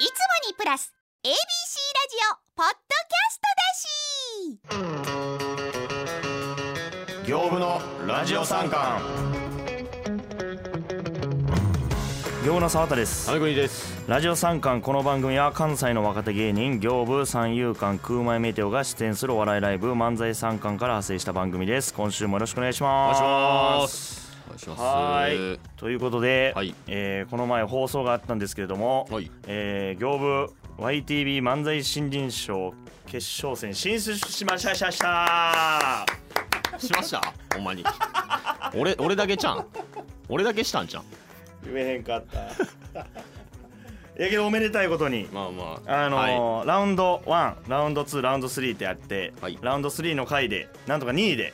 いつもにプラス ABC ラジオポッドキャストだし。業務のラジオ三冠行の沢田です。金国です。ラジオ三冠この番組は関西の若手芸人行部三遊間空前メテオが出演するお笑いライブ漫才三冠から派生した番組です。今週もよろしくお願いしお願いしまます願いします。はい。ということで、はい。えーこの前放送があったんですけれども、はい。えー行部 YTV 漫才新人賞決勝戦進出しました。しました？しましたほんまに。俺俺だけちゃん？俺だけしたんちゃん？言えへんかった。やけどおめでたいことにまあまあ。あのーラウンド1ラウンド2ラウンド3ってやって、はい。ラウンド3の回でなんとか2位で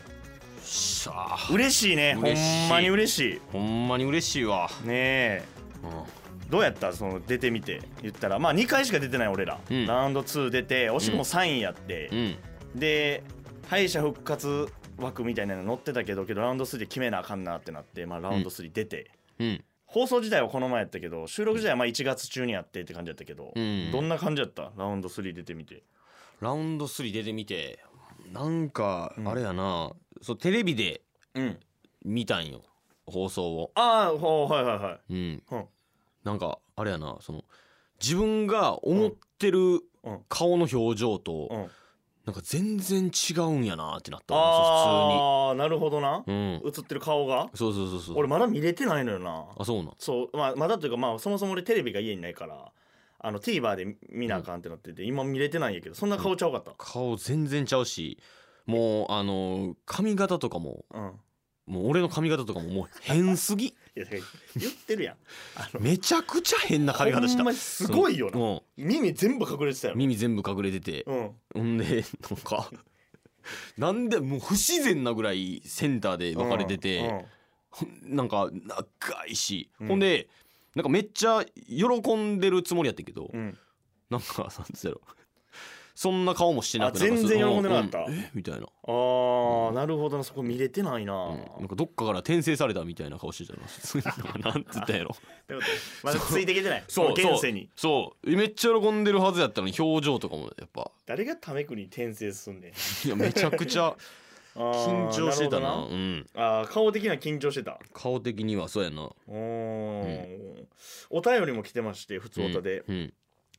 しゃあ。嬉しいね。ほ嬉しい。んまに嬉しほんまに嬉しいわ。いねえ。うん。どうやった？その出てみて。言ったら。まあ2回しか出てない俺ら、うん。ラウンド2出て惜しくも3位やって。う、ん。で敗者復活枠みたいなの乗ってたけどけどラウンド3で決めなあかんなってなって、まあ、ラウンド3出て、うん。放送自体はこの前やったけど収録自体はまあ1月中にやってって感じやったけど、うん。どんな感じやった？ラウンド3出てみて。ラウンド3出てみてなんかうん。あれやな、そうテレビでうん。見たんよ。放送を。ああほうはいはいはい。うん。うん。なんかあれやな。その自分が思ってるうん。顔の表情と、うん。なんか全然違うんやなってなったわああなるほどな。普通にうん。映ってる顔が？そうそうそうそう。俺まだ見れてないのよな。あそうなん？そうまあまだというかまあそもそも俺テレビが家にないからあの TVer で見なあかんってなってて今見れてないんやけどそんな顔ちゃうかった？顔全然ちゃうしもうあの髪型とかもうん。もう俺の髪型とかももう変すぎ。いやだから言ってるやん。あの めちゃくちゃ変な髪型した。ほんまにすごいよな。その耳全部隠れてたようん耳全部隠れてて。うん。ほんでなんか なんでもう不自然なぐらいセンターで分かれてて、うんほん。なんか長いし、うん。ほんでなんかめっちゃ喜んでるつもりやったけど、うん。なんかなんつうやろ。そんな顔もしてなくあ全然喜んでなかった。うん。え？みたいな、あーなるほどな。そこ見れてないな。うん。なんかどっかから転生されたみたいな顔してたな なんつったんやろ。まだついてきてない。そう現世に。そう。めっちゃ喜んでるはずやったのに表情とかもやっぱ。誰がタメクに転生すんねん。いやめちゃくちゃ緊張してたな。るほどうん。あー顔的には緊張してた。顔的にはそうやな。おーお便りも来てまして普通おたで、うん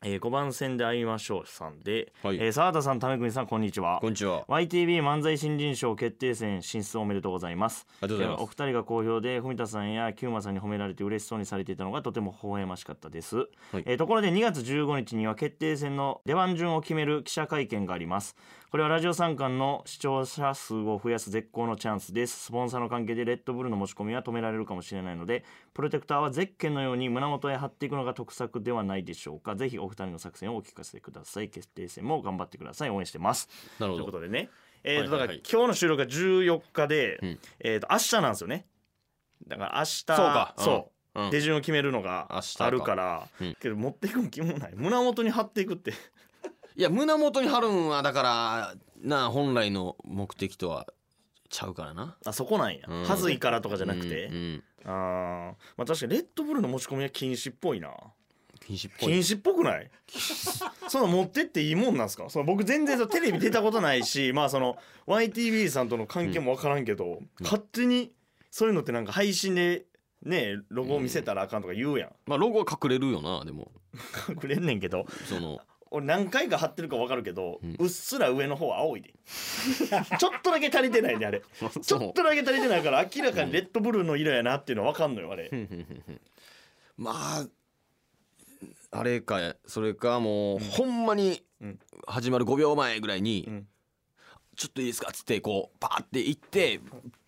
えー、5番線で会いましょうさんで、はい。えー沢田さん為国さんこんにちは。こんにちは。YTV 漫才新人賞決定戦進出おめでとうございます。ありがとうございます。えーお二人が好評で文田さんやキューマさんに褒められて嬉しそうにされていたのがとても微笑ましかったです、はい。えーところで2月15日には決定戦の出番順を決める記者会見がありますこれはラジオ三冠の視聴者数を増やす絶好のチャンスです。スポンサーの関係でレッドブルの持ち込みは止められるかもしれないのでプロテクターはゼッケンのように胸元へ貼っていくのが得策ではないでしょうか。ぜひお二人の作戦をお聞かせください。決定戦も頑張ってください応援してます。というなるほど。ことでね、えーとだから今日の収録が14日で、うん。えー、と明日なんですよね。だから明日そうか。そう、うん。手順を決めるのが明日か。あるから、うん。けど持っていくん気もない。胸元に貼っていくっていや胸元に貼るんはだからなあ本来の目的とはちゃうからな。あそこなんや、うん。はずいからとかじゃなくて、うんうんあー。まあ確かにレッドブルの持ち込みは禁止っぽいな。禁止っぽい。禁止っぽくない？その持ってっていいもんなんすか？その僕全然そのテレビ出たことないしまあその YTV さんとの関係も分からんけど、勝手にそういうのってなんか配信でねロゴを見せたらあかんとか言うやん、まあロゴは隠れるよなでも。隠れんねんけど。その俺何回か貼ってるか分かるけど、ううんっすら上の方青いで。ちょっとだけ足りてないねあれ。ちょっとだけ足りてないから明らかにレッドブルーの色やなっていうの分かんのよあれ、まああれかそれかもう、ほんまにうん。始まる5秒前ぐらいに、うん。ちょっといいですかっつってこうパーって行って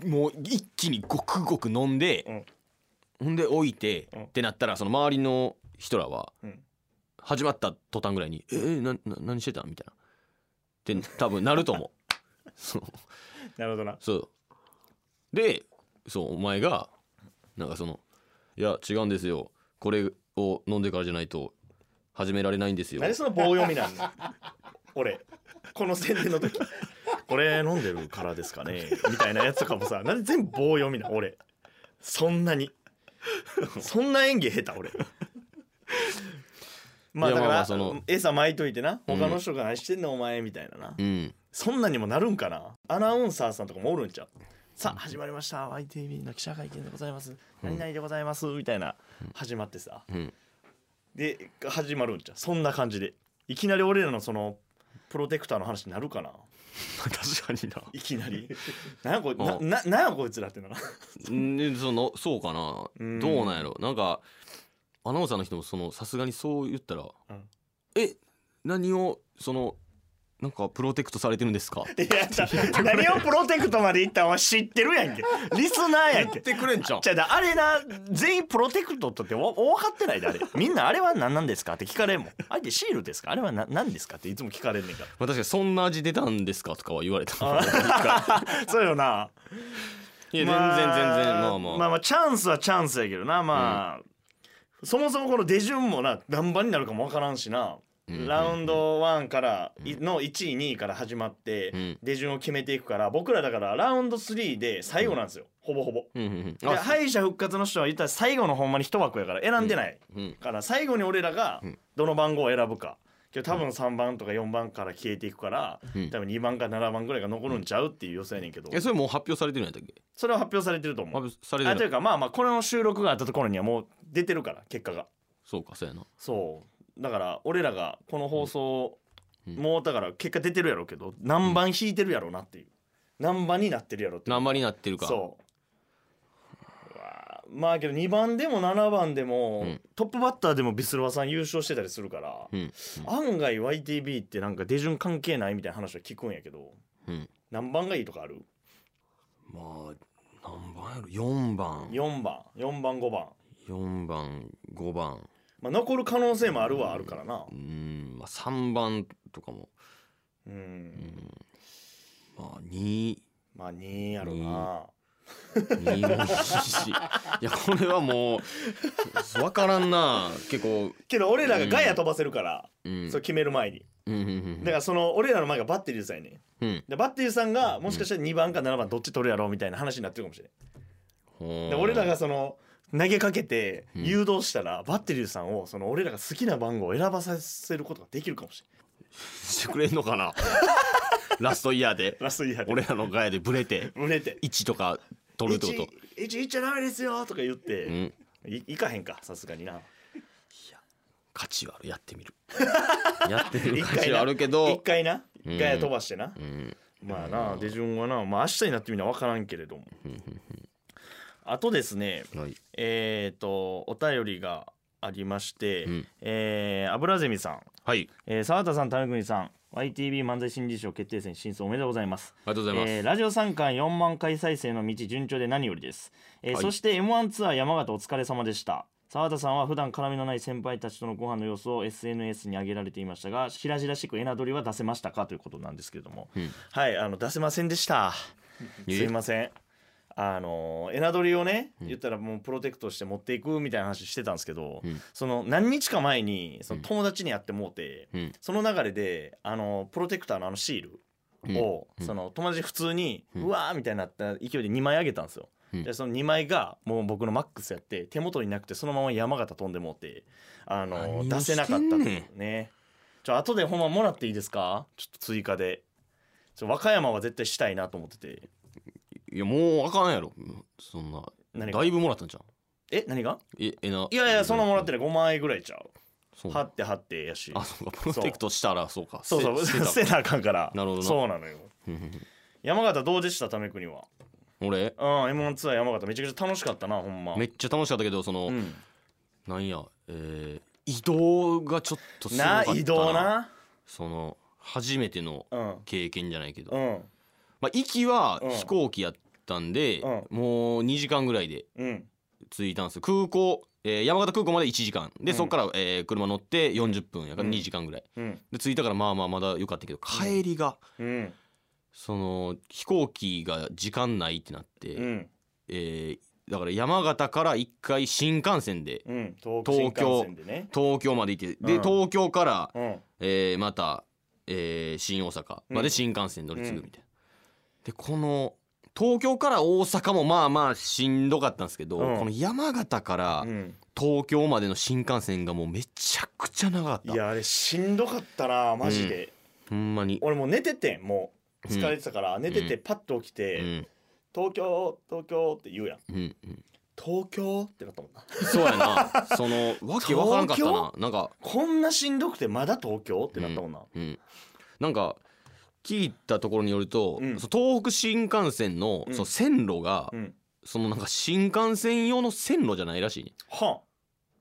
もう一気にごくごく飲んで、ほんで置いて、うん。ってなったらその周りの人らは、うん始まった途端ぐらいに「えー、なな何してた？ん?」みたいな。って多分なると思う。そう。なるほどな。そう。でそうお前がなんかその「いや違うんですよ。これを飲んでからじゃないと始められないんですよ。何その棒読みなんの 俺。この宣伝の時。これ飲んでるからですかね。みたいなやつとかもさなんで全部棒読みな俺。そんなに。そんな演技下手俺まあだからその餌巻いといてな。うん。他の人が何してんのお前みたいなな、うん。そんなにもなるんかな。アナウンサーさんとかもおるんちゃう。さあ始まりました。YTV の記者会見でございます。何々でございます。みたいな始まってさ。うん。で始まるんちゃう。そんな感じで。いきなり俺らのそのプロテクターの話になるかな。確かにな。いきなり。なんやこいなうん。ななんやこいつらってな。うん。でそのそうかな。うん。どうなんやろ。なんかアナウンサーの人もそのさすがにそう言ったらうん。え何をそのなんかプロテクトされてるんですか？いや何をプロテクトまで言ったんは知ってるやんけ。リスナーやんけ。てくれんじゃん。じゃああれな全員プロテクトってわ分かってないであれ。みんなあれは何なんですかって聞かれんもん。あれってシールですか？あれはな何ですかっていつも聞かれんねんかまあ確かにそんな味出たんですかとかは言われたら そうよな。いや全然全然。まあまあ。まあまあチャンスはチャンスやけどな。まあ、そもそもこの出順もな何番になるかも分からんしな、うん。ラウンド1からいの1位2位から始まってうん。出順を決めていくから僕らだからラウンド3で最後なんですよ、ほぼほぼ。敗者復活の人は言ったら最後のほんまに一枠やから選んでない、うん。から最後に俺らがうん。どの番号を選ぶかけど多分3番とか4番から消えていくから、うん。多分2番か7番ぐらいが残るんちゃうっていう予想やねんけど、えそれもう発表されてるんやったっけ？それは発表されてると思発う。あというかまあまあこれの収録があったところにはもう出てるから結果が。そうかそうやな。そう。だから俺らがこの放送、うん。もうだから結果出てるやろうけど何番引いてるやろうなっていう。何番になってるやろっていう。何番になってるか。そう。うわー。まあけど2番でも7番でも、うん。トップバッターでもビスルワさん優勝してたりするから、うん。案外 YTB ってなんか出順関係ないみたいな話は聞くんやけどうん。何番がいいとかある？まあ何番やろ？4番 ?4 番。4番5番、4番5番。まあ、残る可能性もあるはあるからな。うんまあ3番とかも。うん、まあ2まあ2やろな、2もいいし。いやこれはもう分からんな。結構。けど俺らがガヤ飛ばせるから、うん。それ決める前に。うんうんうん。だからその俺らの前がバッテリーさんやね。うん。でバッテリーさんがもしかしたら2番か7番どっち取るやろうみたいな話になってるかもしれん。で俺らがその投げかけてうん。誘導したら、バッテリーさんをその俺らが好きな番号を選ばさせることができるかもししてくれんのかな？ラストイヤーで。れんラストイヤーで。俺らのガヤでブレて。売れて。1とか取るってこと？1いっちゃダメですよとか言って、うん。いいかへんかさすがに な。価値はあるやってみる。やってみる価値はあるけ一ど回な。うん。一回飛ばしてな、うん。まあな出順はな。まあ明日になってみな分からんけれどもあとですねはい。えっ、とお便りがありまして、うん。えー、油ゼミさん、はい。えー、沢田さん、種国さん YTV 漫才新人賞決定戦進出おめでとうございます。ありがとうございます、えーラジオ3巻4万回再生の道順調で何よりです、えーはい。そして m 1ツアー山形お疲れ様でした。澤田さんは普段絡みのない先輩たちとのご飯の様子を SNS に上げられていましたが白々しくエナドリは出せましたかということなんですけれども、うん。はいあの出せませんでした。すえいませんあのエナドリをねうん。言ったらもうプロテクトして持っていくみたいな話してたんですけど、うん。その何日か前にその友達に会ってもうて、うん。その流れであのプロテクターのあのシールを、うん。その友達普通に、ううんわーみたいになった勢いで2枚あげたんですよ。うん。でその2枚がもう僕のマックスやって手元になくてそのまま山形飛んでもうてあの出せなかったってしてんねいうねちょ後でほんまもらっていいですか？ちょっと追加で。ちょ和歌山は絶対したいなと思ってていやもうあかんやろ。そんな。何が？だいぶもらったんじゃんえ何が？ええな。いやいやそんなもらってない。5万円ぐらいちゃう。そう。貼って貼ってやし。あそうか。プロテクトしたらそう。か。そうそう。捨て捨てなあかんから。なるほどな。そうなのよ。山形どうでした？ため国は。俺？うん m 1ツアー山形めちゃくちゃ楽しかったなほんま。めっちゃ楽しかったけどその、うん。なんやえー移動がちょっとすごかったな。な移動な。その初めてのうん。経験じゃないけど、うんまあ、行きはうん。飛行機やったんで、うもう2時間ぐらいでうん。着いたんですよ。空港、えー山形空港まで1時間。で、うん。そこから、えー車乗って40分やからうん。2時間ぐらい、うん。で着いたからまあまあまだよかったけど帰りが、うん。その飛行機が時間ないってなって、うん。えーだから山形から1回新幹線でうん。東京東京まで行ってで、うん。東京から、うん。えーまた、えー新大阪まで新幹線乗り継ぐみたいな、でこの東京から大阪もまあまあしんどかったんですけど、うん。この山形からうん。東京までの新幹線がもうめちゃくちゃ長かった。いやあれしんどかったなマジで、ほんまに。俺もう寝ててんもう。疲れてたから、寝ててパッと起きうてん「東京東京」って言うやん。うんうん「東京」ってなったもんな。そうやな。その わけわからんかったな。なんかこんなしんどくてまだ東京？ってなったもんな、うん。なんか聞いたところによると、うん。東北新幹線のうん。その線路が、うん。そのなんか新幹線用の線路じゃないらしいね、は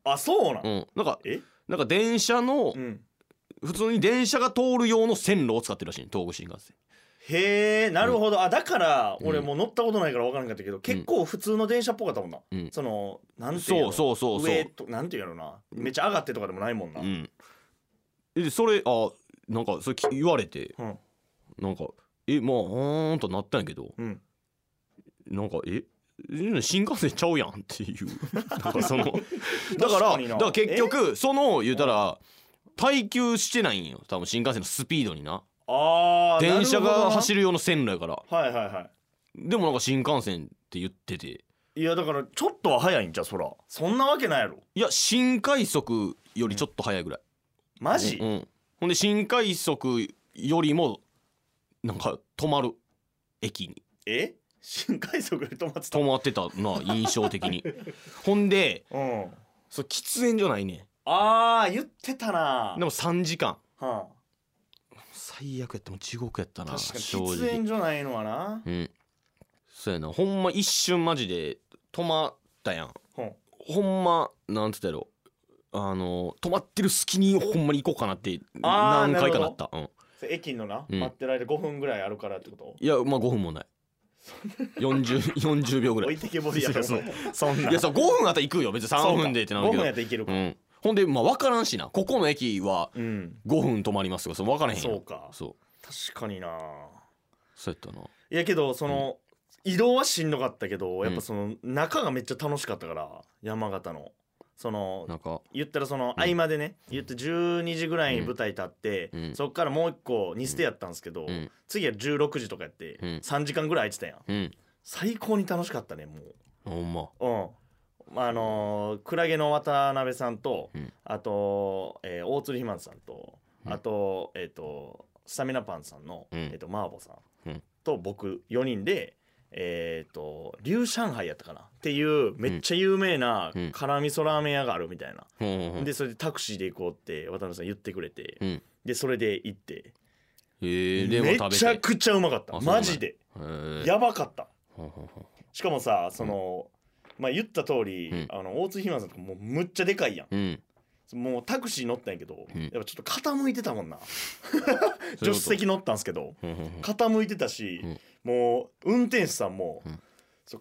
あ。あそうなん、うん、なんかえ？なんか電車の、うん。普通に電車が通る用の線路を使ってるらしいね東北新幹線。へえなるほど、あだからうん。俺もう乗ったことないから分からんかったけど、結構普通の電車っぽかったもんな、うん。そのなんていうの？そうそうそうそう。上となんていうのな？めっちゃ上がってとかでもないもんな、うん。でそれあなんかそれき言われて。うんなんかえまあうーんとなったんやけど。うん。なんかええ新幹線ちゃうやんっていう。なんかその だからだから結局その言うたら耐久してないんよ。多分新幹線のスピードにな。あー電車が走るる用の線路やから。はいはいはでもなんか新幹線って言ってて。いいやだからちょっとは早いんじゃそら。そんなわけないやろ。いや新快速よりちょっと早いぐらい、マジ、うん、ほんで新快速よりもなんか止まる駅に。え？新快速で止まってた？止まってたな印象的に。ほんでうん。そう喫煙所ないねあー言ってたな。でも3時間。は最悪やったもう地獄やったあ、な確かに正喫直煙所ないのはな。うん。そうやな。ほんま一瞬マジで止まったやん。う。んほんまなんつったやろ。あの止まってる隙にほんまに行こうかなってあー何回かなった。うん駅のな、うん。待ってる間5分ぐらいあるからってこと？いやまあ5分もない。40, 40 秒ぐらい。置いてけぼりやろ。そうそんな。いやそう5分あったら行くよ。別に3分でってなる5けど。分やったらいけるか。うん、ほんでまあ分からんしな。ここの駅はうん。5分止まりますとかそう分からへんやん。そうか。そう。確かにな。そうやったな。いやけどその、移動はしんどかったけどやっぱその中がめっちゃ楽しかったから山形のそのなんか言ったらその合間でね、言って12時ぐらいに舞台立って、うん。そっからもう一個2ステやったんですけど、うん。次は16時とかやって、うん。3時間ぐらい空いてたやん。うん。最高に楽しかったねもほんま。ううん。まああのークラゲの渡辺さんと、うん。あと、えー大鶴ひまんさんと、うん。あとえっ、とスタミナパンさんの、うん。えー、とマーボさんと僕4人でえっ、と龍上海やったかなっていうめっちゃ有名なうん。辛味噌ラーメン屋があるみたいな、ほんでそれでタクシーで行こうって渡辺さん言ってくれて、うん。でそれで行って。えー、でもめちゃくちゃうまかった。マジで。やばかった。しかもさその、まあ言った通り、うん。あの大津ひまさんとかもうむっちゃでかいやんもうタクシー乗ったんやけど、うん。やっぱちょっと傾いてたもんな。助手席乗ったんすけど傾いてたし、うん。もう運転手さんも、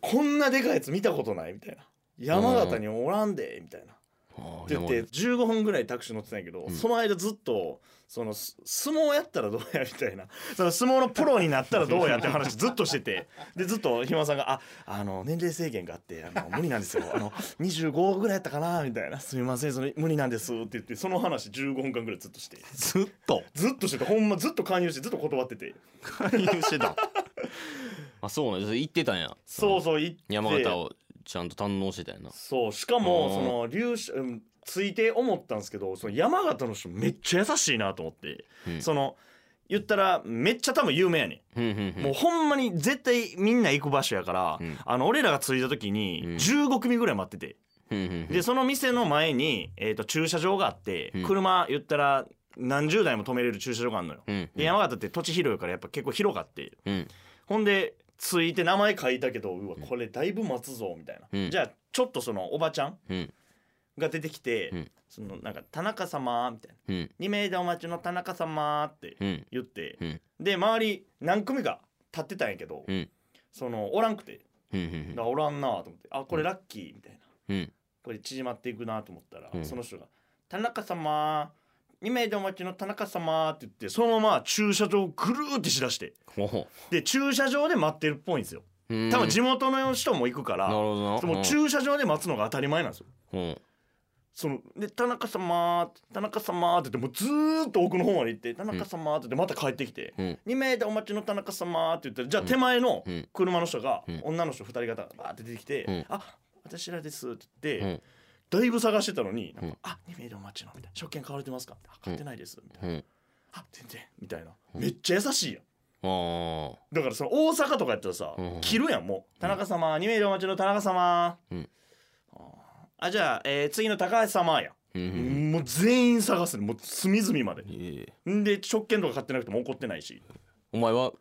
こんなでかいやつ見たことないみたいな。山形におらんでみたいな。って言って15分ぐらいタクシー乗ってたんやけど、うん。その間ずっとそのす相撲やったらどうやみたいな。その相撲のプロになったらどうやって話ずっとしてて。でずっとひまさんが「ああの年齢制限があってあの無理なんですよ。あの25ぐらいやったかな」みたいな「すみませんその無理なんです」って言ってその話15分間ぐらいずっとして。ずっと？ずっとしててほんまずっと勧誘してずっと断ってて。勧誘してた？あそうなんです行ってたんや。そうそう行って。山形をちゃんと堪能してたんやな。そうしかもうんその粒子うんついて思ったんですけどその山形の人めっちゃ優しいなと思って、うん。その言ったらめっちゃ多分有名やねふんふんもうほんまに絶対みんな行く場所やから、うん。あの俺らが着いた時にうん。15組ぐらい待ってて、でその店の前に、えー、と駐車場があって、うん。車言ったら何十台も止めれる駐車場があるのよ、うんで山形って土地広いからやっぱ結構広かって。うん。ほんで着いて名前書いたけどうわこれだいぶ待つぞみたいな、うん。じゃあちょっとそのおばちゃんうんが出てきて、うん。そのなんか「田中様」みたいな。うん「2名でお待ちの田中様」ってうん。言って、うん。で周り何組か立ってたんやけど、うん。そのおらんくて。うんうんだからおらんなと思ってあこれラッキーみたいな。うん。これ縮まっていくなと思ったら、うん。その人が「田中様2名でお待ちの田中様」って言ってそのまま駐車場をぐるーってしだして。ほほで駐車場で待ってるっぽいんですよ。うん。多分地元の人も行くから、なるほどな。もう駐車場で待つのが当たり前なんですよ。うんそので田中様田中様って言ってもうずーっと奥の方まで行って田中様って言ってまた帰ってきて、うん。2名でお待ちの田中様って言ったらじゃあ手前のうん。車の人が、うん。女の人2人方がバーって出てきて「うん。あ私らです」って言って、うん。だいぶ探してたのになんかうん。あ2名でお待ちの」みたいな「食券買われてますか?」あ買ってないです」みたいな。うん「あ全然」みたいな。めっちゃ優しいやん。ああだからその大阪とかやったらさ、うん。切るやんもう「田中様2名でお待ちの田中様」うん。ああじゃあ、えー次の高橋様や、もう全員探すねもう隅々まで。ええ。んで食券とか買ってなくても怒ってないし。お前は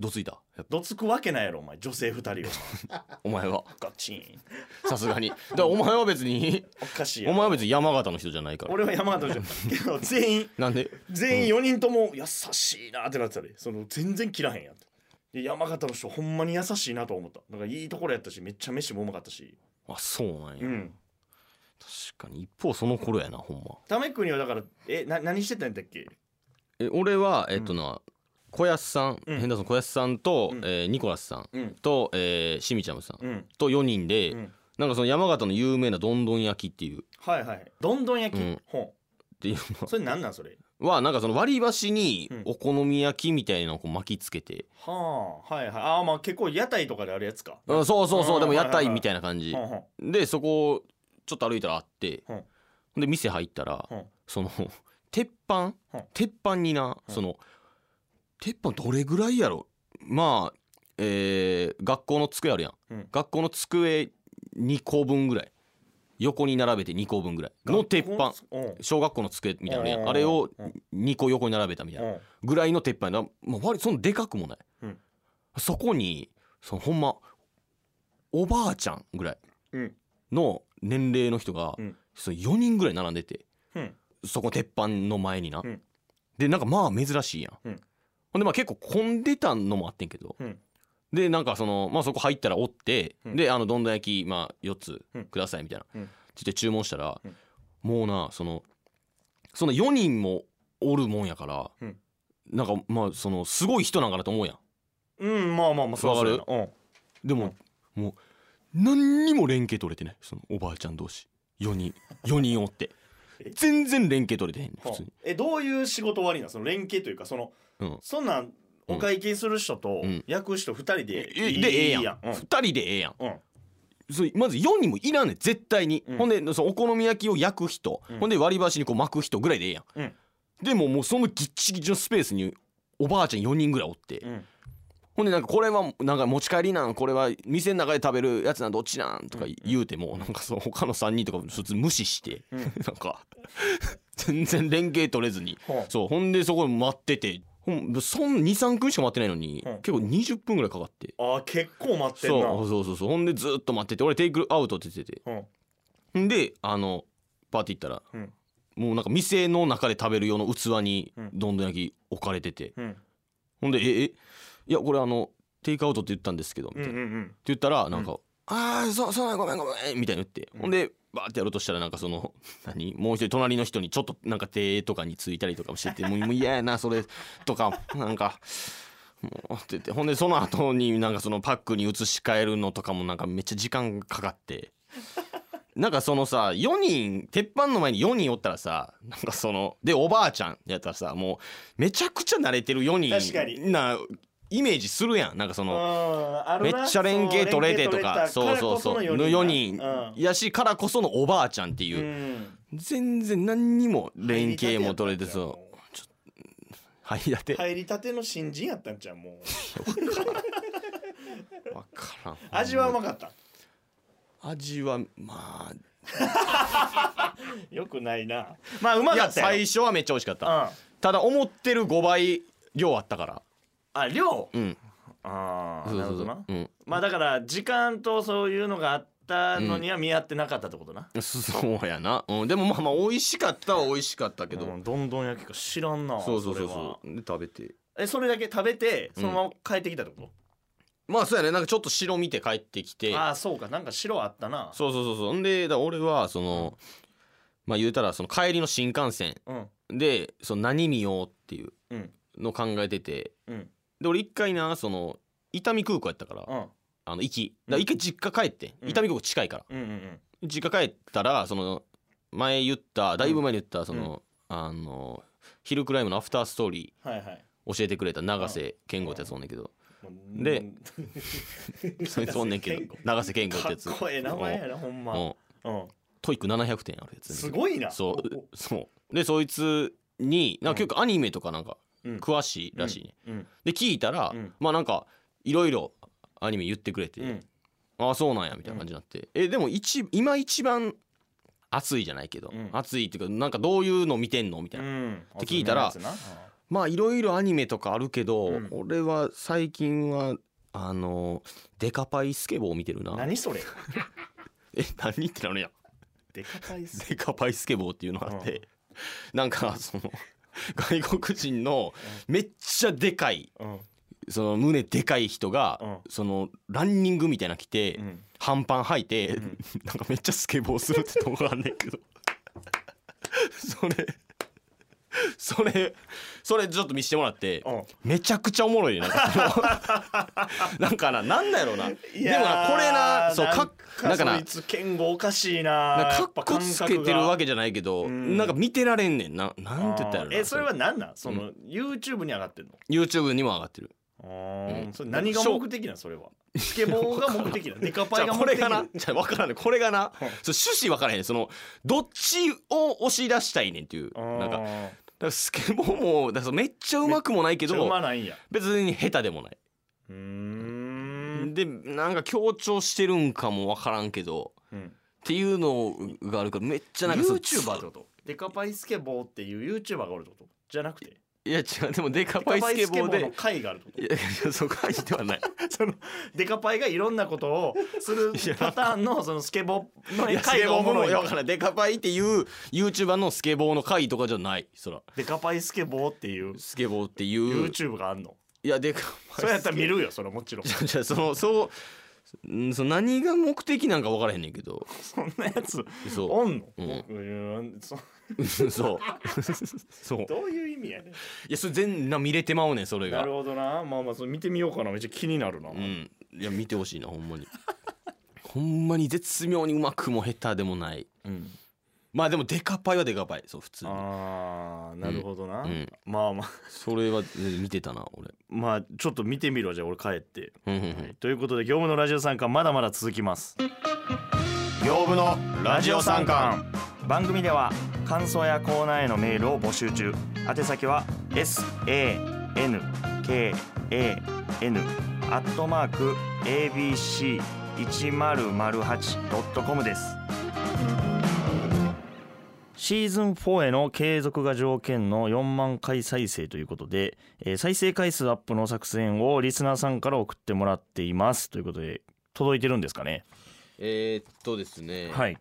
どついた？やっぱどつくわけないやろお前女性2人を お前は。ガチン。さすがに。だからお前は別におかしいやろ。お前は別に山形の人じゃないから。俺は山形の人けど全員なんで？全員4人とも優しいなってなってたでその全然切らへんやん。ってで山形の人ほんまに優しいなと思った。なんかいいところやったしめっちゃ飯もうまかったし。あそうなんや、うん確かに一方その頃やなほんま。ためくにはだからえな何してたんだっけ？え俺はえっとな、小安さん、うん。ヘンダーソン小安さんと、うん。えーニコラスさんうん。と、えー、しみちゃむさんうん。と4人で、うん。なんかその山形の有名などんどん焼きっていう。っはいはい。どんどん焼き、うん。ほていううそれなんなんそれ？のはなんかその割り箸にうん。お好み焼きみたいなのをこう巻きつけて、はあはいはい。ああまあ結構屋台とかであるやつか。うんそうそうそう。でも屋台みたいいな感じ、でそこちょっと歩いたらあって、うん。で店入ったら、うん。その 鉄板、うん。鉄板にな、うん。その鉄板どれぐらいやろ？まあえー学校の机あるやん、うん。学校の机2個分ぐらい。横に並べて2個分ぐらい。の鉄板。うん。小学校の机みたいなのあるやうん。んあれをうん。2個横に並べたみたいな。うん。ぐらいの鉄板だ、まあ、割りそのでかくもない、うん。そこにそのほんまおばあちゃんぐらいうん。の年齢の人が、うん。その4人ぐらい並んでてうん。そこ鉄板の前にな、うん。でなんかまあ珍しいやん、うん。ほんでまあ結構混んでたのもあってんけど、うん。でなんかそのまあそこ入ったらおって、うん。であのどんどん焼きまあ4つうん。くださいみたいな、うん。って言って注文したら、うん。もうなそのその4人もおるもんやから、うん。なんかまあそのすごい人なんかなと思うやん。うんまあまあまあそうわかる？そうやなでも、もう何にも連携取れてない。そのおばあちゃん同士。4人。4人おって。え？全然連携取れてへんねうん普通に、えどういう仕事終わりなのその連携というかそのうん、そんなんお会計する人とうん。焼く人2人でえいいでええやん。いい2人でええやん。うん。そうまず4人もいらんねん絶対に、うん。ほんでそのお好み焼きを焼く人、うん。ほんで割り箸にこう巻く人ぐらいでええやん、うん。でももうそのギッチギチのスペースにおばあちゃん4人ぐらいおって、うんほんでなんかこれはなんか持ち帰りなんこれは店の中で食べるやつなんどっちなんとか言うても、なんかその他の3人とか普通無視して、うん。なんか 全然連携取れずに。ほう。そうほんでそこで待っててほんそん23分しか待ってないのに、うん。結構20分ぐらいかかって。あー結構待ってんそうなそうそうそう。ほんでずっと待ってて俺テイクアウトって言ってて。うんん。であのパーティー行ったら、うん。もうなんか店の中で食べる用の器にうん。どんどん焼き置かれてて、うん。ほんで「ええいやこれあのテイクアウトって言ったんですけど」みたいな、ってうんうん。言ったらなんか「ああそうそうごめんごめん」みたいな言って、うん。ほんでバーってやろうとしたらなんかその 何？もう一人隣の人にちょっとなんか手とかについたりとかもしてて もう嫌やなそれとかなんか。もうって言って。ほんでその後になんかそのパックに移し替えるのとかもなんかめっちゃ時間かかって。なんかそのさ4人鉄板の前に4人おったらさなんかそのでおばあちゃんやったらさもうめちゃくちゃ慣れてる4確かに。人なイメージするやん。なんかそのめっちゃ連携取れてとか。そそううそうそう。の4人うん。やしからこそのおばあちゃんっていう。う、ん。全然何にも連携も取れてそう。入りたて入りたて。の新人やったんちゃうもう。わからん。味はうまかった？味はま よくないな。まあうまかったよ最初はめっちゃ美味しかった、うん。ただ思ってる5倍量あったからあ量？うん。ああそうそうそう。なるほどな。うん。まあだから時間とそういうのがあったのには見合ってなかったってことな、そうやな、うん、でもまあまあ美味しかったは美味しかったけど、うんどんどん焼きか知らんなそうそうそうれはそうで食べて。えそれだけ食べてそのまま帰ってきたってこまあそうやね。なんかちょっと白見て帰ってきと、て。ああそうか。なんか白あったな。そうそうそうそう。んでだから俺はその、まあ言うたらその帰りの新幹線うん。でその何見ようっていううん。の考えてて。うんで俺一回なその伊丹空港やったから、うん。あの行き。だから一回実家帰って、うん。伊丹空港近いから。うんうん実家帰ったらその前言っただいぶ前に言ったその、あのヒルクライムのアフターストーリはいはい。ー教えてくれた永瀬健吾ってやつおんねんけど。で そいつおんねんけど永瀬健吾。ってかっやつ。こええ名前やなほんま。うん。うん。 TOEIC700点あるやつすごいな。そう。そう。でそいつになんか結構アニメとかなんかうん詳しいらしい。ね、うん。で聞いたら、うん。まあなんかいろいろアニメ言ってくれて、うん。ああそうなんやみたいな感じになって、えでも一今一番熱いじゃないけど、うん。熱いっていうかなんかどういうの見てんのみたいな、うん。って聞いたらまあいろいろアニメとかあるけど、うん。俺は最近はあのデカパイスケボーを見てるな。何それ？え何ってなるや。んデカパイスデカパイスケボーっていうのがあって、なんかその外国人のめっちゃでかいうん。その胸でかい人が、うん。そのランニングみたいなの着て、うん。半パン履いて、ん。なんかめっちゃスケボーするってとこがあんねんけど。それ それそれちょっと見せてもらってうん。めちゃくちゃおもろいね。なんかその なんかななんだやろうな。でもいやーなこれなそうかなんかなそいつ剣豪おかしいな。なんかかっこつけてるわけじゃないけど、うん。なんか見てられんねんな。なんて言ったらえそれ。は何なん？その YouTube に上がってんの？YouTube にも上がってる。あーうん。それ何が目的なん？それは。スケボーが目的なの デカパイじゃがこれがな。じゃあ分からんねこれがな、うん。そう趣旨分からへんそのどっちを押し出したいねんっていう。なんからスケボーもだからめっちゃうまくもないけけどどうまないんや。別に下手でもない、うーん。でなんか強調してるんかも分からんけどうん。っていうのがあるからめっちゃなんか YouTuber ってこと？デカパイスケボーっていう YouTuber がおるってこと？じゃなくて？いや違う。でもデカデパイスケボーで会があるってこいやいやそう書いてはない。と そのデカパイがいろんなことをするパターンのそのスケボーの会がおもろいいや分からんデカパイっていう YouTuber のスケボーの回とかじゃない。そらデカパイスケボーっていう。スケボーっていう。YouTube があんの？いやデカパイそれやったら見るよそれはもちろん。じゃじゃそのそううんその何が目的なんか分からへんねんけど。そんなやつそおんの、うん。僕うん そう。そう。そういどういう意味やねやそれ全な見れてまうねんそれが。んなるほどな。まあまあそれ見てみようかな。めっちゃ気になるな、うん。いや見てほしいなほんまに。ほんまに絶妙にうまくも下手でもない。うん。まあでもデカパイはデカパイ。そう普通に。あーなるほどな、うん。まあまあ。それは全然見てたな俺。まあちょっと見てみろじゃあ俺帰って、うんうんうん。ということで業務のラジオ参観まだまだ続きます。業務のラジオ参観番組では感想やコーナーへのメールを募集中。宛先は sankan アットマーク abc1008.com です。シーズン4への継続が条件の4万回再生ということで、えー再生回数アップの作戦をリスナーさんから送ってもらっています。ということで届いてるんですかね？えーっとですね、はい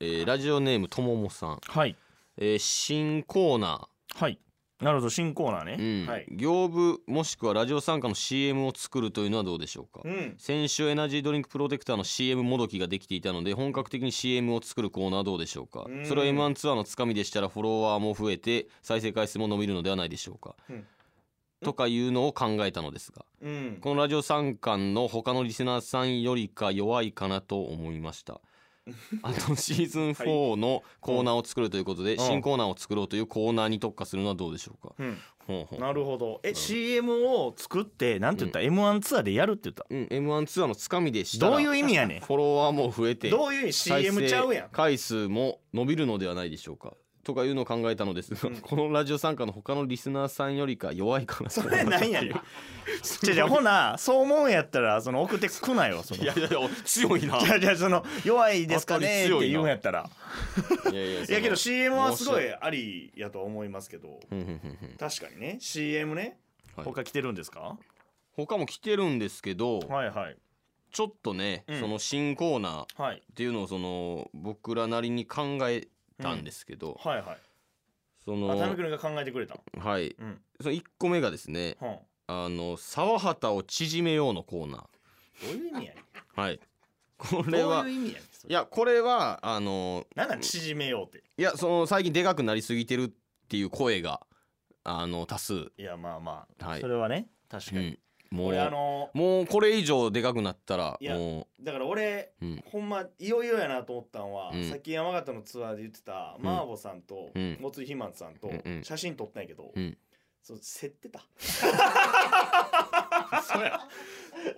えーラジオネームとももさん、はい。えー新コーナはい。なるほど新コーナーね、ー、うん。はい、業務もしくはラジオ参加の CM を作るというのはどうでしょうか、うん、先週エナジードリンクプロテクターの CM もどきができていたので本格的に CM を作るコーナーはどうでしょうか？うん。それは M1 ツアーのつかみでしたらフォロワーも増えて再生回数も伸びるのではないでしょうか、うん。とかいうのを考えたのですが。うん、このラジオ参観の他のリスナーさんよりか弱いかなと思いました あとシーズン4のコーナーを作るということで、うん。新コーナーを作ろうというコーナーに特化するのはどうでしょうか、うん、ほうほう。なるほど。え、CM を作ってなんて言った、M1 ツアーでやるって言った？うん、M1 ツアーのつかみでしたらどういう意味やねん？フォロワーも増えてどういう意味？CM ちゃうやん。回数も伸びるのではないでしょうか？とかいうのを考えたのです。が、このラジオ参加の他のリスナーさんよりか弱いかなとそれなんやねん。じゃじゃほなそう思うんやったらその送ってくなよその。いやいやいや強いな。じゃじゃその弱いですかねって言うんやったら。いやいやいやけど CM はすごいありやと思いますけど。訳うんうんうんうん。確かにね。CM ね？はい。他来てるんですか？他も来てるんですけど、はいはい。ちょっとね、うん。その新コーナーっはい。ていうのをその僕らなりに考えたんですけど、はいはい。そのあタミ君が考えてくれたはい。うん。その1個目がですねはん。あの沢畑を縮めようのコーナどういう意味やねーはい。こんれはどういう意味やねんそれ。いやこれはあのなんなん縮めようって。いやその最近でかくなりすぎてるっていう声があの多数、いやまあまあ、はい。それはね確かに、うん、もう俺あのもうこれ以上でかくなったらいやもだから俺う、うん、ほんまいよいよやなと思ったんは、うん。さっき山形のツアーで言ってた、うん。マーボさんと、うん。もついひまんさんとうんうん。写真撮ったんやけど、うん。そう競ってた。そうや。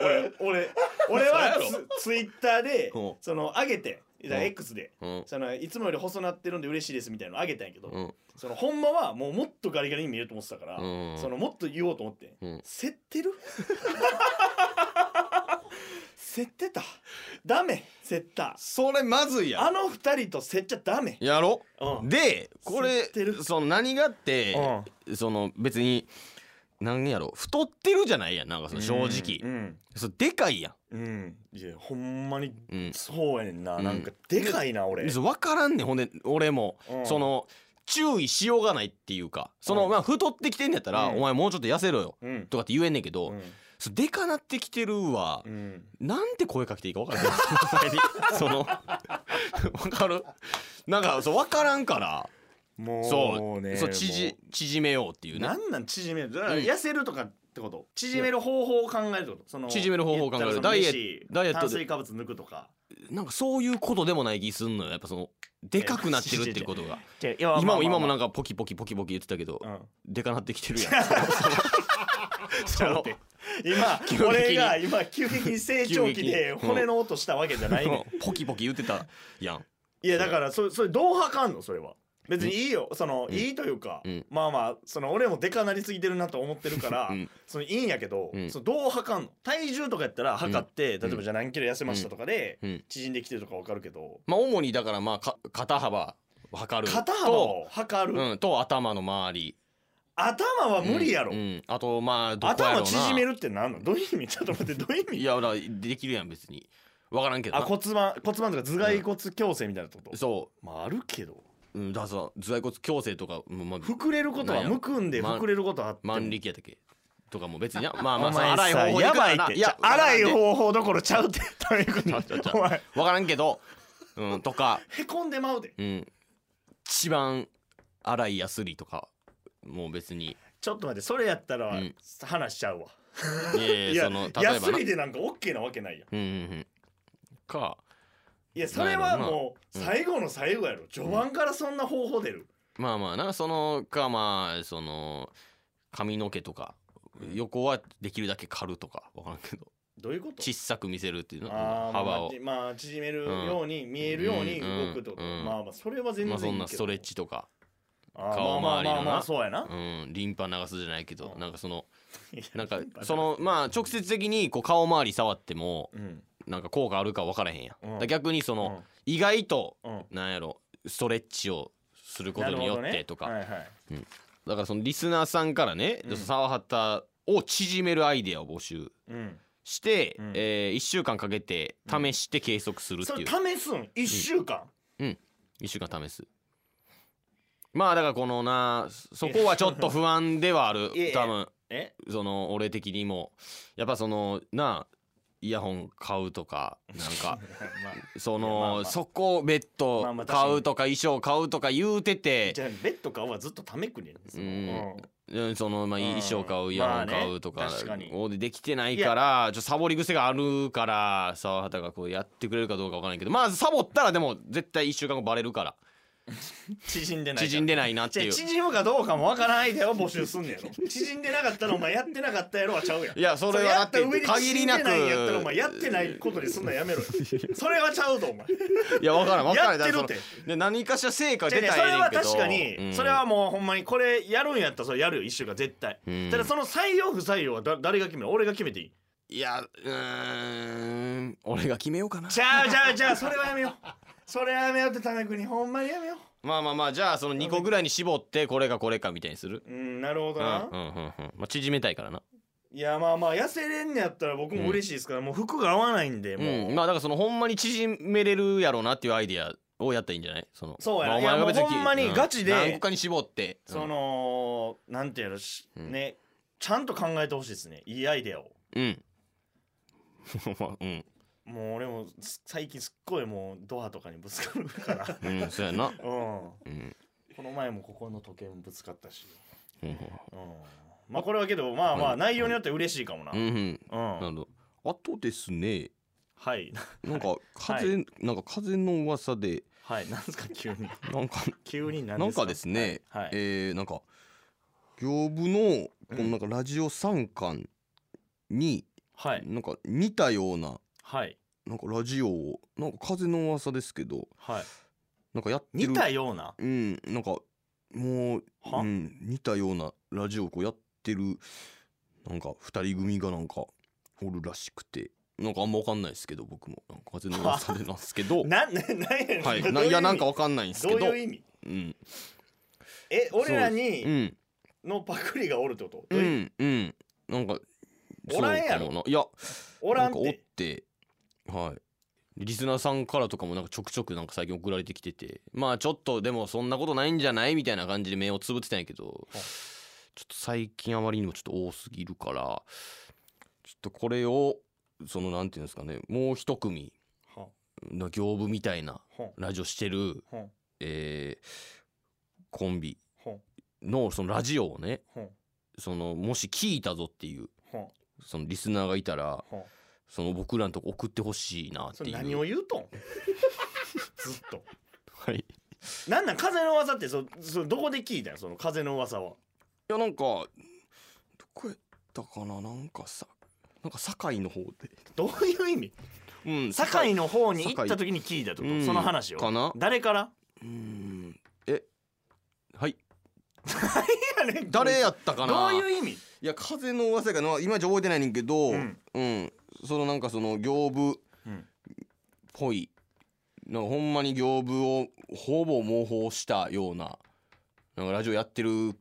俺俺 俺はツツイッターで うん。その上げてだからうん。X で。うん。そのいつもより細なってるんで嬉しいですみたいなの上げたんやけど、うん。そのほんまはもうもっとガリガリに見えると思ってたから、うん。そのもっと言おうと思って、うん。競ってる？競ってた。ダメ競った。それまずいやあの二人と競っちゃダメ。やろ？うん。でこれ知ってる。その何がってその別に何やろ太ってるじゃないやんなんかその正直、うん。そうでかいやうん。いやほんまにん、うん、そうやねんな、うん。なんかでかいな俺。そう分からんねんほんで俺も、うん。その注意しようがないっていうか。その、うんまあ太ってきてんやったら、うん。お前もうちょっと痩せろよ。うん。とかって言えんねんけど、うん。そうでかなってきてるわ、うん。なんて声かけていいか分からん。その 分かる？なんかそう分からんからもうそうねそう縮縮めようっていうね。なんなん縮める痩せるとかってこと？縮める方法を考えるってこと？その縮める方法を考える。ダイエット飯ダイエットで。炭水化物抜くとか？なんかそういうことでもない気すんのよやっぱそのでかくなってるっていうことが。今今も今もなんかかポキポキポキポキ言ってたけど、うん。でかなってきてるやん。ちゃうて。今俺が今急激に成長期でに。骨の音したわけじゃないねん。ポキポキ言ってたやん。いやだからそそれどう測んの？それは別にいいよ。その、うん。いいというか、うん。まあまあその俺もでかなりすぎてるなと思ってるから、うん。そのいいんやけど、うん。そのどう測んの？体重とかやったら測って、ん。例えばじゃあ何キロ痩せましたとかで、うん。縮んできてるとかわかるけど。まあ主にだからまあか肩幅測る肩幅を測る、と,、うん、と頭の周り。頭は無理やろ、うん。うん。あとまあどこやろうな。頭縮めるって何の？どういう意味？ちょっと待ってどういう意味？いやだからできるやん別に。分からんけどな。あ骨盤骨盤とか頭蓋骨矯正みたいなこと、そまああるけどう、うん、だからさ頭蓋骨矯正とか、うんまあ、膨れることはむくんでま膨れることはあって。も万力やったっけとかも別になまあまあお前さその荒い方法やばいいって。いや荒い方法どころちゃうって。どういうこと？ちゃうちゃうちゃうお前。分からんけどうんとか。へこんでまうで。うん。一番荒いヤスリとかもう別に。ちょっと待ってそれやったらうん。話しちゃうわ、いやいや いやその例えヤばな。スリでなんか OK なわけないやんうんうんうん。かいやそれはもう最後の最後やろ。序盤からそんな方法出る、まあまあなそのかまあその髪の毛とか横はできるだけ刈るとか分からんけど。どういうこと？小さく見せるっていうの？あー幅を。まあ、まあ縮めるように見えるように動くと、うん。うん。まあまあそれは全然いいけど、まあそんなストレッチとか。あー顔周りのなまあまあまあまあそうやな、うん。リンパ流すじゃないけどうんなんかその いやなんかそのまあ直接的にこう顔周り触ってもうんなんか効果あるか分からへんやん、うん。だから逆にその、意外とうん。うんなんやろストレッチをすることによってとか、なるほどね。だからそのリスナーさんからね、うん。沢畑を縮めるアイデアを募集はいはいうん。して、うん。え1週間かけて試して計測するっていう、試すん？一週間、1週間試す。まあだからこのなそこはちょっと不安ではある。いやいや。多分。え？その俺的にも。やっぱそのなあイヤホン買うとかなんかまあそいやまあのまあ。そこベッド買うとか衣装買うとか言うててじゃあベッド買うはずっとためくねんそのうん。うん。うんそのまあうん。衣装買うイヤホン買うとかをできてないからちょサボり癖があるから沢畑がこうやってくれるかどうかわからないけどまあサボったらでも絶対1週間後バレるから 縮んでない縮んでないなっていう。縮むかどうかもわからんアイデアを募集すんねやろ。縮んでなかったらお前やってなかったやろはちゃうやん。いやそそれはだって限りなく。やったらお前やってないことにすんのやめろ。よそれはちゃうぞお前。いやわからんわからん。やってるって。で何かしら成果出じゃあねそれは確かに、うん。それはもうほんまにこれやるんやったらそれやるよ一週間絶対、うん。ただその採用不採用はだ誰が決める俺が決めていい？いやうーん俺が決めようかな。じゃあじゃあじゃあそれはやめようそれはやめようってためくに。ほんまにやめよまあまあまあじゃあその2個ぐらいに絞ってこれがこれかみたいにする。ううんなるほどうんうんな、うんうん。まあ縮めたいからな。いやまあまあ痩せれんねやったら僕も嬉しいですから、もう服が合わないんでもう、うん。まあだからそのほんまに縮めれるやろうなっていうアイディアをやったらいいんじゃない？そのそうやな。まあほんまにうん。ガチで何個かに絞って。そのなんていうのし、うん。ねちゃんと考えてほしいですね。いいアイデアを。うん。まあうんもう俺もす最近すっごいもうドアとかにぶつかるから。うんそうやな。うん。うん。この前もここの時計もぶつかったし、うん。うん、まあこれはけどまあまあはい。内容によっては嬉しいかもな、うんうん。うん。なるほどあとですね。はい。なんか 風、なんか風の噂で。はい。なんですか急に。なんか急に何ですか？なんかですね、はい、はい。えーなんか行部のこのなんかラジオ三冠にはい。なんか似たようなはいなんかラジオをなんか風の噂ですけどはい。なんかやってる似たような？うんなんかもう、はうん、似たようなラジオをこうやってるなんか二人組がなんかおるらしくてなんかあんまわかんないですけど僕も。なんか風の噂でなんですけど。なななんやはい。ないやなんかわかんないんですけど。どういう意味？うん。え俺らうにん。のパクリがおるってこと、うんうん。なんかおらんやろ。いやおらんっなんかおっててはい。リスナーさんからとかもなんかちょくちょくなんか最近送られてきてて。まあちょっとでもそんなことないんじゃないみたいな感じで目をつぶってたんやけどちょっと最近あまりにもちょっと多すぎるからちょっとこれをそのなんていうんですかねもう一組は。の行部みたいなは。ラジオしてる、は。えーコンビは。のそのラジオをねは。そのもし聞いたぞっていうは。そのリスナーがいたらはその僕らのとこ送ってほしいなっていう。何を言うとん？ずっと。はい。いなんなん風の噂ってそそどこで聞いたん？その風の噂は。やなんかどこやったかな？なんかさなんか堺の方で。どういう意味？うん堺の方に行った時に聞いたってこと、うん。その話を。かな？誰から？うーん。え？はい。誰やったかな？どういう意味？いや風の噂かないまいち覚えてないねんけどううんん、そのなんかその行部っうん。ぽいなんかほんまに行部をほぼ模倣したようななんかラジオやってる二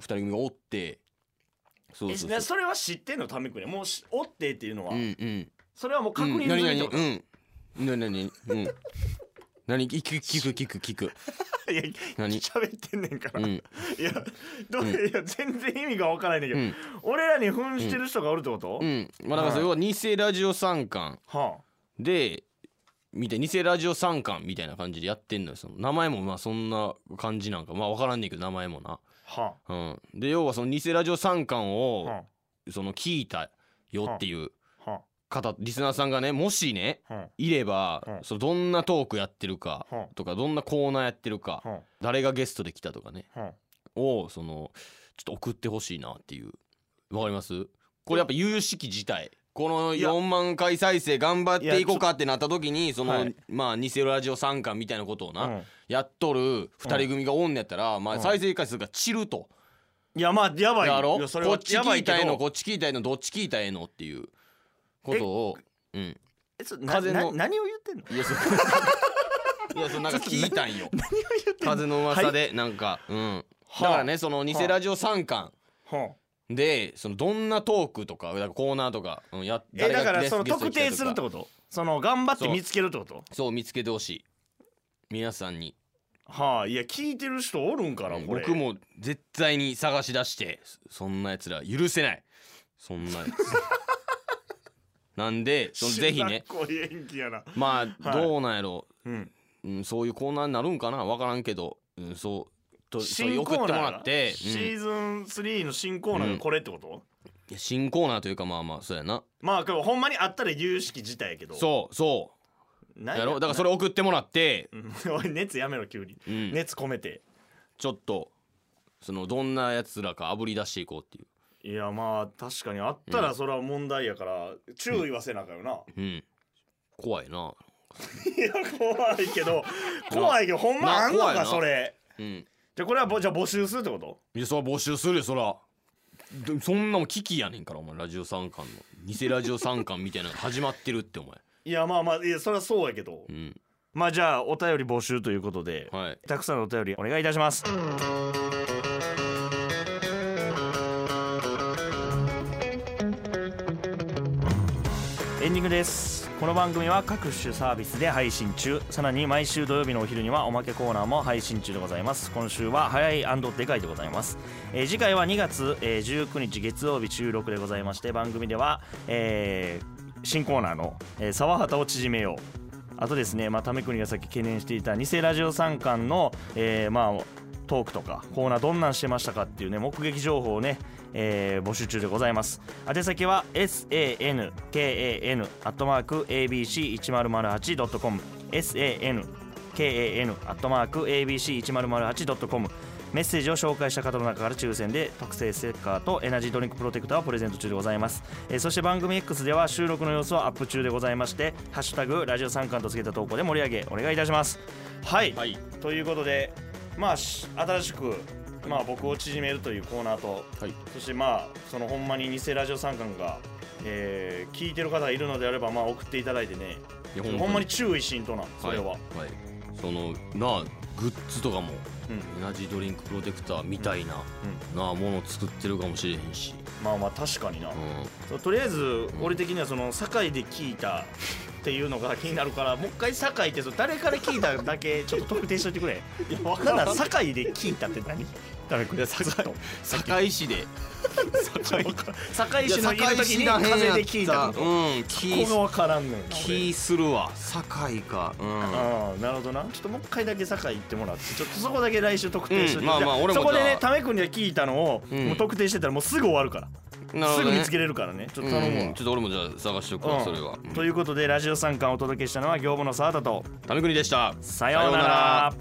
人組がおってそうえそうそう。なそれは知ってんのためくねもうしおってっていうのは、うんうん。それはもう確認うん、何済みってこと？何うん。何何？うん何？聞く聞く聞く聞く。いや何？喋ってんねんから、いうん。やどう、うん。いや全然意味がわからないんだけど、うん。俺らに扮してる人がおるってこと、うん。まあだからそれは偽ラジオ三冠はで見て偽ラジオ三冠みたいな感じでやってんのよ。その名前もまあそんな感じなんかまあ分からんねんけど名前もな。あ。はうん。で要はその偽ラジオ三冠あをはその聞いたよっていう方リスナーさんがねもしねいればうん。そのどんなトークやってるかはとかどんなコーナーやってるか誰がゲストで来たとかねをそのちょっと送ってほしいなっていう。わかります？これやっぱ有識自体。このいや。4万回再生頑張っていこうかってなった時にその、はい。まあ偽ラジオ三冠みたいなことをな、うん。やっとる2人組がおんねやったら、まあうん再生回数が散ると、いやまあやばいやろ？こっち聞いたいのこっち聞いたいのどっち聞いたらええのっていうことを。うん。えそな風の。な何を言ってんの？いやそ いやそのなんか聞いたんよ。何を言ってんの？風の噂でなんか、うん。だからねその偽ラジオ三冠はあ。でそのどんなトークとかコーナーとか、うん、やえだからその特定するってこと？その頑張って見つけるってこと？そう見つけてほしい。皆さんに、はあいや聞いてる人おるんかなこれ。僕も絶対に探し出してそそんなやつら許せない。そんなやつなんでそのぜひね。演技やな。まあはい。どうなんやろ、うん。うん、そういうコーナーになるんかな？分からんけど、うん、そうとそう新コーナー送ってもらって、うん。シーズン3の新コーナーがこれってこと、いや新コーナーというかまあまあそうやな。まあこれほんまにあったら有識自体やけど。そうそう。や？ろ？だからそれ送ってもらって、うん。おい熱やめろ急に、うん、熱込めて。ちょっとそのどんなやつらかあぶり出していこうっていういやまあ確かにあったらそれは問題やから注意はせなあかんよな、うん怖いな。いや怖いけど 怖いけどほんまあんのかそれうん。じゃあこれはぼじゃあ募集するってこと？いや、そら募集するよ、そら。でそんなもん危機やねんから、お前、ラジオ三冠の。偽ラジオ三冠みたいなのが始まってるって、お前。いやまあまあいやそれはそうやけど、うん。まあじゃあお便り募集ということで、はい。たくさんのお便りお願いいたしますエンディングです。この番組は各種サービスで配信中。さらに毎週土曜日のお昼にはおまけコーナーも配信中でございます。今週は早いでかいでございます、えー次回は2月、えー19日月曜日収録でございまして番組では、えー新コーナーの、えー沢畑を縮めよう。あとですね、まあ、為国がさっき懸念していた偽ラジオ三冠の、えーまあ、トークとかコーナーどんなんしてましたかっていうね目撃情報をね、えー募集中でございます。宛先は sankan.abc1008.com sankan.abc1008.com メッセージを紹介した方の中から抽選で特製ステッカーとエナジードリンクプロテクターをプレゼント中でございます、えーそして番組 X では収録の様子をアップ中でございまして「ハッシュタグラジオ三冠」とつけた投稿で盛り上げお願いいたします。はい、はい。ということでまあし新しくまあ僕を縮めるというコーナーとはい。そしてまあそのほんまに偽ラジオ三冠が、えー聞いてる方がいるのであればまあ送っていただいてね。いやほんまに注意しんとなそれは、はい、はいそのなあグッズとかもうん。エナジードリンクプロテクターみたいな、なあもの作ってるかもしれへんし、まあまあ確かにな、うそうとりあえず俺的にはその堺で聞いたっていうのが気になるからもう一回堺ってその誰から聞いただけちょっと特定しといてくれ。ん、いやわなん。だ堺で聞いたって何？ダメくんずっと堺市で。堺 堺市のいる時に風で聞いたこと。うんこ気こが分からんねん。気するわ。堺か。うん。ああなるほどな。ちょっともう一回だけ堺行ってもらって。ちょっとそこだけ来週特定して、うん。まあまあ俺もそこでねためくんに聞いたのを、うん。もう特定してたらもうすぐ終わるから、なるほどね。すぐ見つけれるからね。ちょっと頼むわ、うん。ちょっと俺もじゃあ探しておくわ、うん。それは、うん。ということでラジオ三冠をお届けしたのは業務の沢田とタメ国でした。さようなら